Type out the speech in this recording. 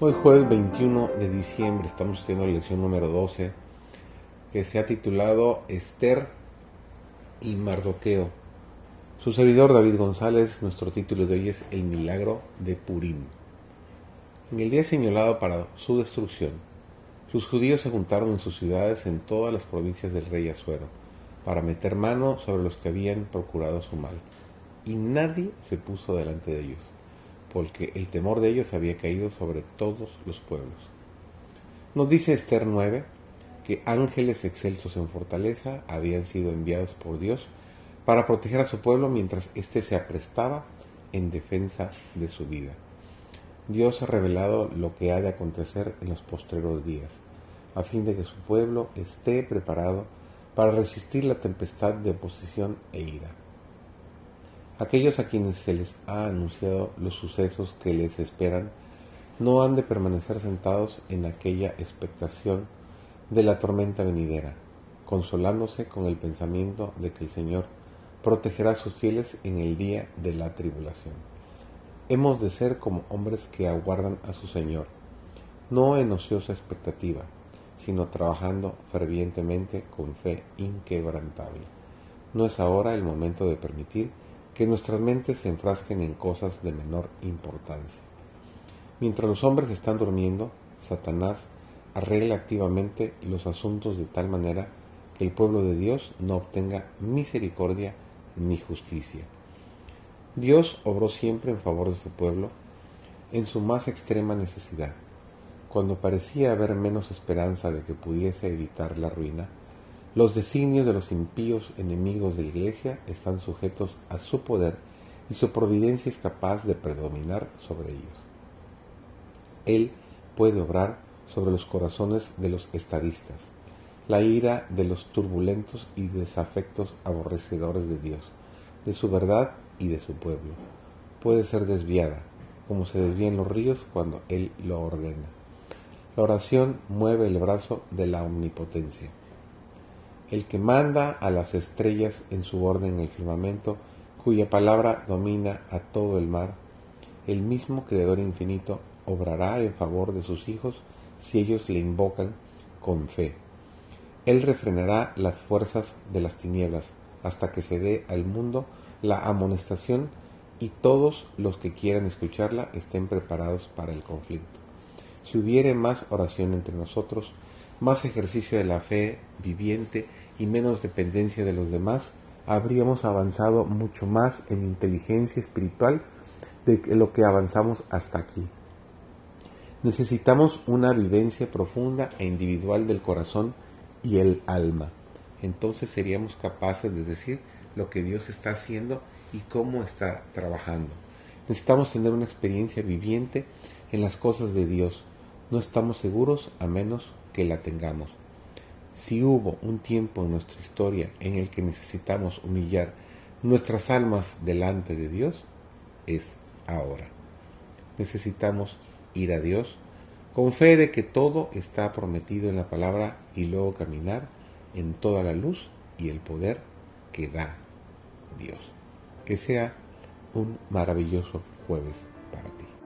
Hoy jueves 21 de diciembre estamos haciendo la lección número 12 que se ha titulado Esther y Mardoqueo. Su servidor David González, nuestro título de hoy es El milagro de Purim. En el día señalado para su destrucción, sus judíos se juntaron en sus ciudades en todas las provincias del rey Asuero para meter mano sobre los que habían procurado su mal, y nadie se puso delante de ellos porque el temor de ellos había caído sobre todos los pueblos. Nos dice Esther 9 que ángeles excelsos en fortaleza habían sido enviados por Dios para proteger a su pueblo mientras éste se aprestaba en defensa de su vida. Dios ha revelado lo que ha de acontecer en los postreros días, a fin de que su pueblo esté preparado para resistir la tempestad de oposición e ira. Aquellos a quienes se les ha anunciado los sucesos que les esperan no han de permanecer sentados en aquella expectación de la tormenta venidera, consolándose con el pensamiento de que el Señor protegerá a sus fieles en el día de la tribulación. Hemos de ser como hombres que aguardan a su Señor, no en ociosa expectativa, sino trabajando fervientemente con fe inquebrantable. No es ahora el momento de permitir que nuestras mentes se enfrasquen en cosas de menor importancia. Mientras los hombres están durmiendo, Satanás arregla activamente los asuntos de tal manera que el pueblo de Dios no obtenga misericordia ni justicia. Dios obró siempre en favor de su pueblo en su más extrema necesidad. Cuando parecía haber menos esperanza de que pudiese evitar la ruina, los designios de los impíos enemigos de la Iglesia están sujetos a su poder y su providencia es capaz de predominar sobre ellos. Él puede obrar sobre los corazones de los estadistas, la ira de los turbulentos y desafectos aborrecedores de Dios, de su verdad y de su pueblo. Puede ser desviada, como se desvían los ríos cuando Él lo ordena. La oración mueve el brazo de la omnipotencia el que manda a las estrellas en su orden en el firmamento, cuya palabra domina a todo el mar, el mismo Creador infinito obrará en favor de sus hijos si ellos le invocan con fe. Él refrenará las fuerzas de las tinieblas hasta que se dé al mundo la amonestación y todos los que quieran escucharla estén preparados para el conflicto. Si hubiere más oración entre nosotros, más ejercicio de la fe viviente y menos dependencia de los demás, habríamos avanzado mucho más en inteligencia espiritual de lo que avanzamos hasta aquí. Necesitamos una vivencia profunda e individual del corazón y el alma. Entonces seríamos capaces de decir lo que Dios está haciendo y cómo está trabajando. Necesitamos tener una experiencia viviente en las cosas de Dios. No estamos seguros a menos que la tengamos. Si hubo un tiempo en nuestra historia en el que necesitamos humillar nuestras almas delante de Dios, es ahora. Necesitamos ir a Dios con fe de que todo está prometido en la palabra y luego caminar en toda la luz y el poder que da Dios. Que sea un maravilloso jueves para ti.